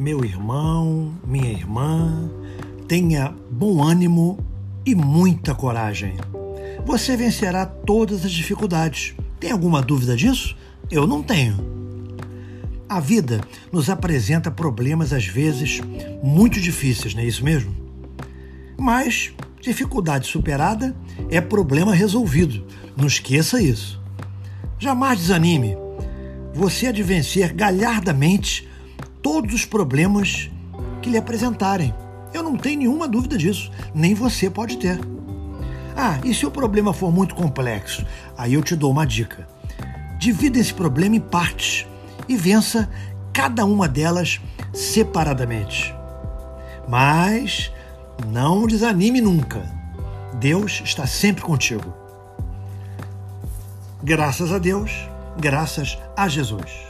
meu irmão, minha irmã, tenha bom ânimo e muita coragem. Você vencerá todas as dificuldades. Tem alguma dúvida disso? Eu não tenho. A vida nos apresenta problemas às vezes muito difíceis, não é isso mesmo? Mas dificuldade superada é problema resolvido. Não esqueça isso. Jamais desanime. Você há de vencer galhardamente todos os problemas que lhe apresentarem. Eu não tenho nenhuma dúvida disso, nem você pode ter. Ah, e se o problema for muito complexo? Aí eu te dou uma dica. Divida esse problema em partes e vença cada uma delas separadamente. Mas não desanime nunca. Deus está sempre contigo. Graças a Deus, graças a Jesus.